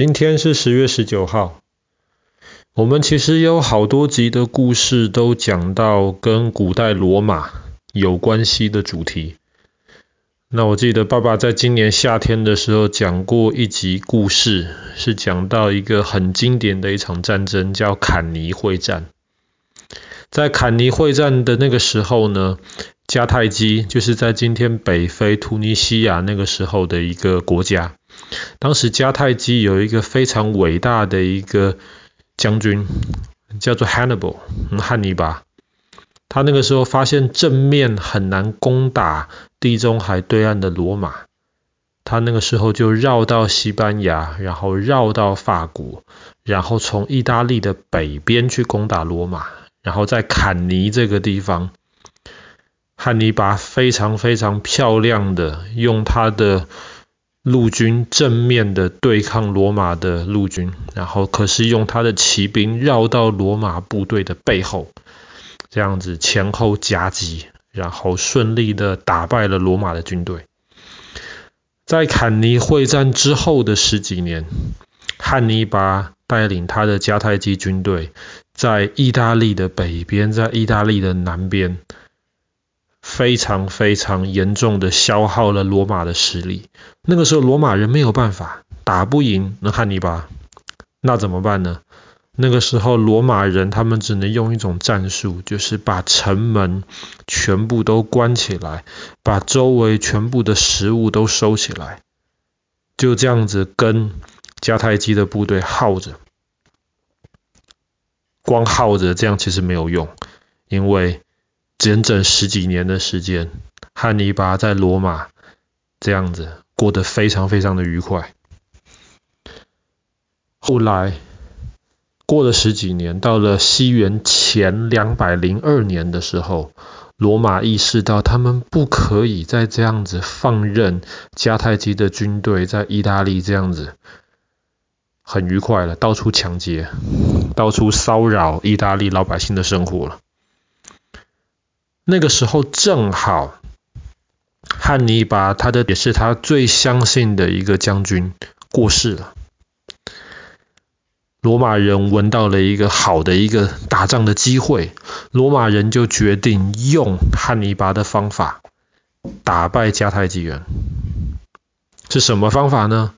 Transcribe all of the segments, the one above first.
今天是十月十九号。我们其实有好多集的故事都讲到跟古代罗马有关系的主题。那我记得爸爸在今年夏天的时候讲过一集故事，是讲到一个很经典的一场战争，叫坎尼会战。在坎尼会战的那个时候呢，迦太基就是在今天北非突尼西亚那个时候的一个国家。当时迦太基有一个非常伟大的一个将军，叫做 Hannibal，汉尼拔。他那个时候发现正面很难攻打地中海对岸的罗马，他那个时候就绕到西班牙，然后绕到法国，然后从意大利的北边去攻打罗马，然后在坎尼这个地方，汉尼拔非常非常漂亮的用他的陆军正面的对抗罗马的陆军，然后可是用他的骑兵绕到罗马部队的背后。这样子前后夹击，然后顺利的打败了罗马的军队。在坎尼会战之后的十几年，汉尼拔带领他的迦太基军队，在意大利的北边，在意大利的南边，非常非常严重的消耗了罗马的实力。那个时候罗马人没有办法，打不赢那汉尼拔，那怎么办呢？那个时候，罗马人他们只能用一种战术，就是把城门全部都关起来，把周围全部的食物都收起来，就这样子跟迦太基的部队耗着。光耗着这样其实没有用，因为整整十几年的时间，汉尼拔在罗马这样子过得非常非常的愉快。后来。过了十几年，到了西元前两百零二年的时候，罗马意识到他们不可以再这样子放任迦太基的军队在意大利这样子很愉快了，到处抢劫，到处骚扰意大利老百姓的生活了。那个时候正好汉尼拔他的也是他最相信的一个将军过世了。罗马人闻到了一个好的一个打仗的机会，罗马人就决定用汉尼拔的方法打败迦太基人。是什么方法呢？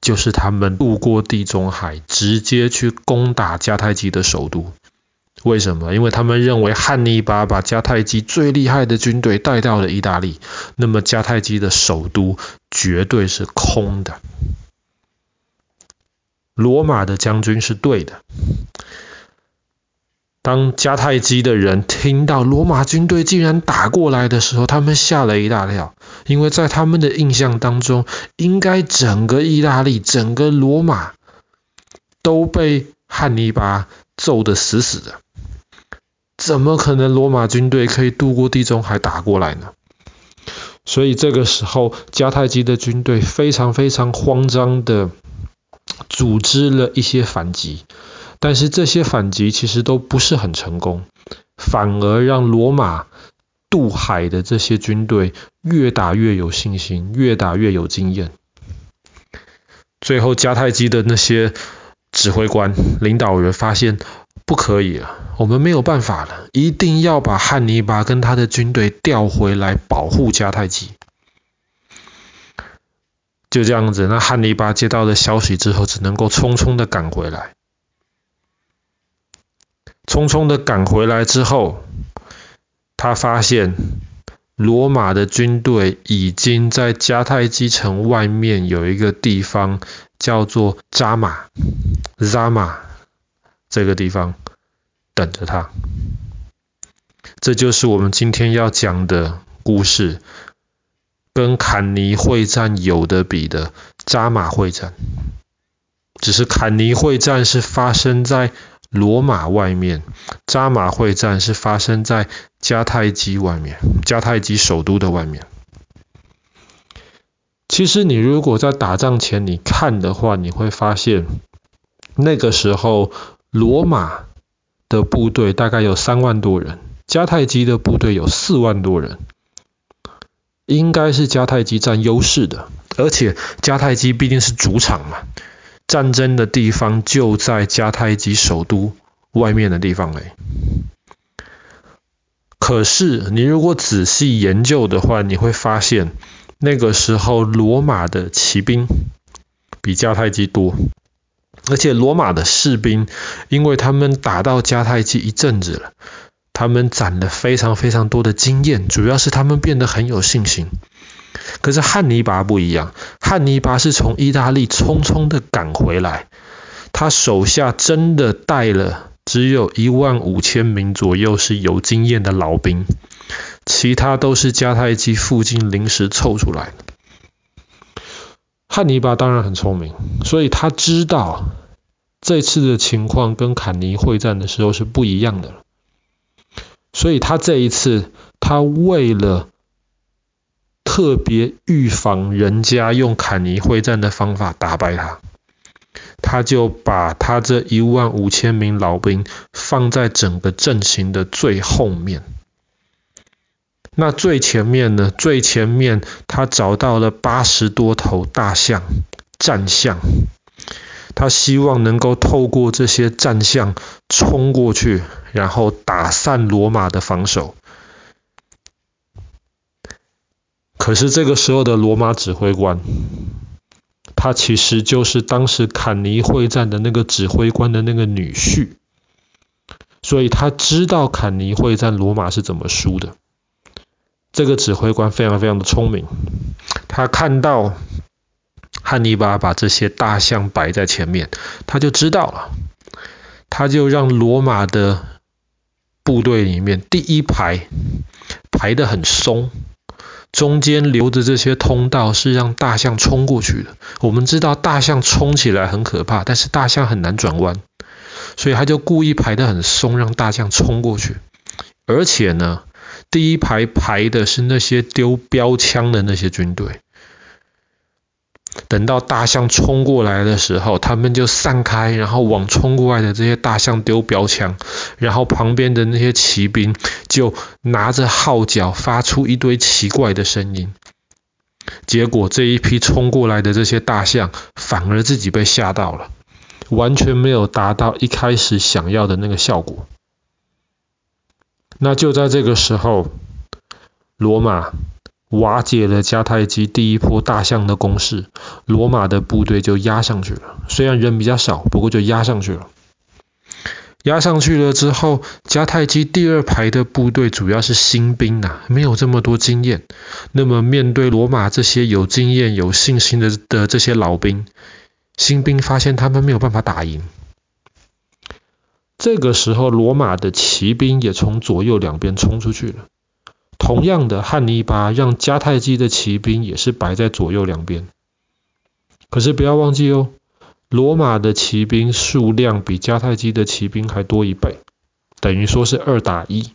就是他们渡过地中海，直接去攻打迦太基的首都。为什么？因为他们认为汉尼拔把迦太基最厉害的军队带到了意大利，那么迦太基的首都绝对是空的。罗马的将军是对的。当迦太基的人听到罗马军队竟然打过来的时候，他们吓了一大跳，因为在他们的印象当中，应该整个意大利、整个罗马都被汉尼拔揍得死死的，怎么可能罗马军队可以渡过地中海打过来呢？所以这个时候，迦太基的军队非常非常慌张的。组织了一些反击，但是这些反击其实都不是很成功，反而让罗马渡海的这些军队越打越有信心，越打越有经验。最后迦太基的那些指挥官、领导人发现不可以了，我们没有办法了，一定要把汉尼拔跟他的军队调回来保护迦太基。就这样子，那汉尼拔接到了消息之后，只能够匆匆的赶回来。匆匆的赶回来之后，他发现罗马的军队已经在迦太基城外面有一个地方叫做扎马扎马这个地方等着他。这就是我们今天要讲的故事。跟坎尼会战有得比的扎马会战，只是坎尼会战是发生在罗马外面，扎马会战是发生在迦太基外面，迦太基首都的外面。其实你如果在打仗前你看的话，你会发现那个时候罗马的部队大概有三万多人，迦太基的部队有四万多人。应该是迦太基占优势的，而且迦太基毕竟是主场嘛，战争的地方就在迦太基首都外面的地方嘞。可是你如果仔细研究的话，你会发现那个时候罗马的骑兵比迦太基多，而且罗马的士兵，因为他们打到迦太基一阵子了，他们攒了非常非常多的经验，主要是他们变得很有信心。可是汉尼拔不一样，汉尼拔是从意大利匆匆的赶回来，他手下真的带了只有一万五千名左右是有经验的老兵，其他都是迦太基附近临时凑出来的。汉尼拔当然很聪明，所以他知道这次的情况跟坎尼会战的时候是不一样的，所以他这一次他为了特别预防人家用坎尼会战的方法打败他，他就把他这一万五千名老兵放在整个阵型的最后面。那最前面呢？最前面他找到了八十多头大象战象，他希望能够透过这些战象冲过去，然后打散罗马的防守。可是这个时候的罗马指挥官，他其实就是当时坎尼会战的那个指挥官的那个女婿，所以他知道坎尼会战罗马是怎么输的。这个指挥官非常非常的聪明，他看到汉尼拔把这些大象摆在前面，他就知道了，他就让罗马的部队里面第一排排得很松。中间留的这些通道是让大象冲过去的。我们知道大象冲起来很可怕，但是大象很难转弯，所以他就故意排得很松，让大象冲过去。而且呢，第一排排的是那些丢标枪的那些军队。等到大象冲过来的时候，他们就散开，然后往冲过来的这些大象丢标枪，然后旁边的那些骑兵就拿着号角发出一堆奇怪的声音。结果这一批冲过来的这些大象反而自己被吓到了，完全没有达到一开始想要的那个效果。那就在这个时候，罗马。瓦解了迦太基第一波大象的攻势，罗马的部队就压上去了。虽然人比较少，不过就压上去了。压上去了之后，迦太基第二排的部队主要是新兵啊，没有这么多经验。那么面对罗马这些有经验、有信心的的这些老兵，新兵发现他们没有办法打赢。这个时候，罗马的骑兵也从左右两边冲出去了。同样的，汉尼拔让迦太基的骑兵也是摆在左右两边。可是不要忘记哦，罗马的骑兵数量比迦太基的骑兵还多一倍，等于说是二打一。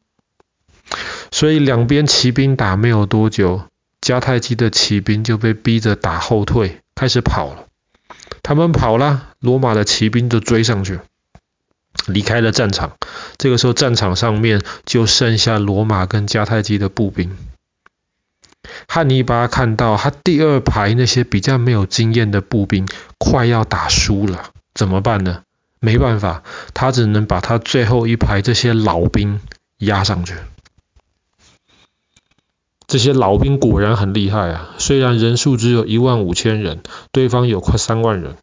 所以两边骑兵打没有多久，迦太基的骑兵就被逼着打后退，开始跑了。他们跑了，罗马的骑兵就追上去。离开了战场，这个时候战场上面就剩下罗马跟迦太基的步兵。汉尼拔看到他第二排那些比较没有经验的步兵快要打输了，怎么办呢？没办法，他只能把他最后一排这些老兵压上去。这些老兵果然很厉害啊，虽然人数只有一万五千人，对方有快三万人。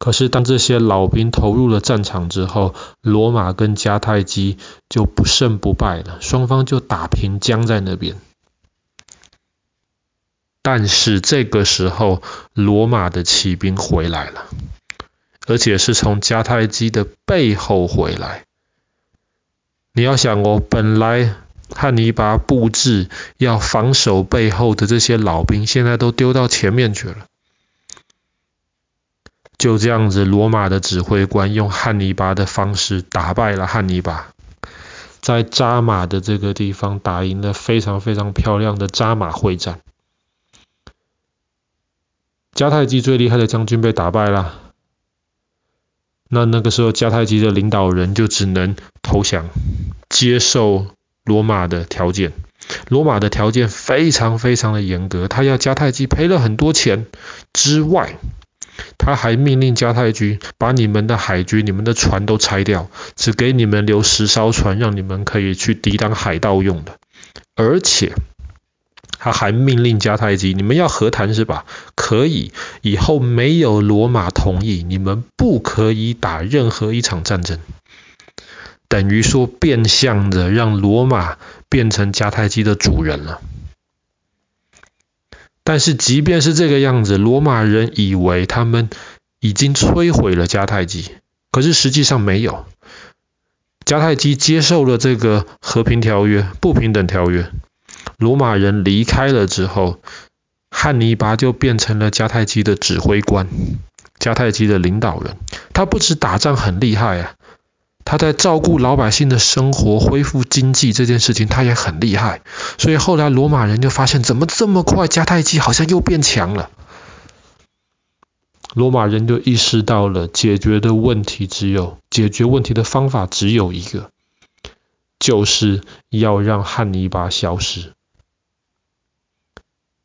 可是，当这些老兵投入了战场之后，罗马跟迦太基就不胜不败了，双方就打平僵在那边。但是这个时候，罗马的骑兵回来了，而且是从迦太基的背后回来。你要想哦，本来汉尼拔布置要防守背后的这些老兵，现在都丢到前面去了。就这样子，罗马的指挥官用汉尼拔的方式打败了汉尼拔，在扎马的这个地方打赢了非常非常漂亮的扎马会战。迦太基最厉害的将军被打败了，那那个时候迦太基的领导人就只能投降，接受罗马的条件。罗马的条件非常非常的严格，他要迦太基赔了很多钱之外。他还命令迦太基把你们的海军、你们的船都拆掉，只给你们留十艘船，让你们可以去抵挡海盗用的。而且他还命令迦太基，你们要和谈是吧？可以，以后没有罗马同意，你们不可以打任何一场战争。等于说，变相的让罗马变成迦太基的主人了。但是，即便是这个样子，罗马人以为他们已经摧毁了迦太基，可是实际上没有。迦太基接受了这个和平条约、不平等条约，罗马人离开了之后，汉尼拔就变成了迦太基的指挥官、迦太基的领导人。他不止打仗很厉害啊。他在照顾老百姓的生活、恢复经济这件事情，他也很厉害。所以后来罗马人就发现，怎么这么快，迦太基好像又变强了。罗马人就意识到了，解决的问题只有解决问题的方法只有一个，就是要让汉尼拔消失。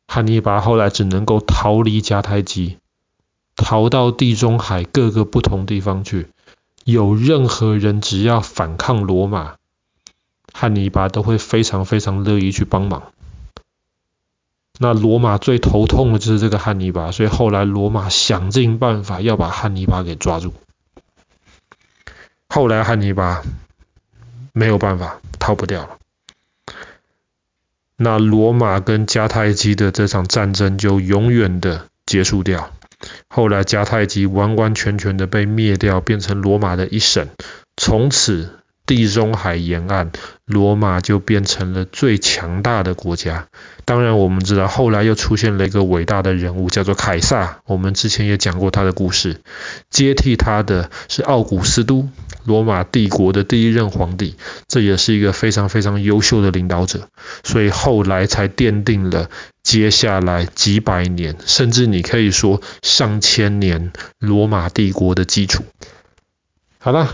汉尼拔后来只能够逃离迦太基，逃到地中海各个不同地方去。有任何人只要反抗罗马，汉尼拔都会非常非常乐意去帮忙。那罗马最头痛的就是这个汉尼拔，所以后来罗马想尽办法要把汉尼拔给抓住。后来汉尼拔没有办法，逃不掉了。那罗马跟迦太基的这场战争就永远的结束掉。后来迦太基完完全全的被灭掉，变成罗马的一省。从此地中海沿岸，罗马就变成了最强大的国家。当然，我们知道后来又出现了一个伟大的人物，叫做凯撒。我们之前也讲过他的故事。接替他的是奥古斯都，罗马帝国的第一任皇帝。这也是一个非常非常优秀的领导者，所以后来才奠定了。接下来几百年，甚至你可以说上千年，罗马帝国的基础。好了，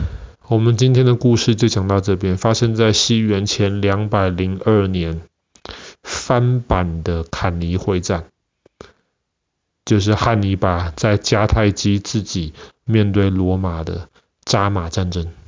我们今天的故事就讲到这边。发生在西元前两百零二年，翻版的坎尼会战，就是汉尼拔在迦太基自己面对罗马的扎马战争。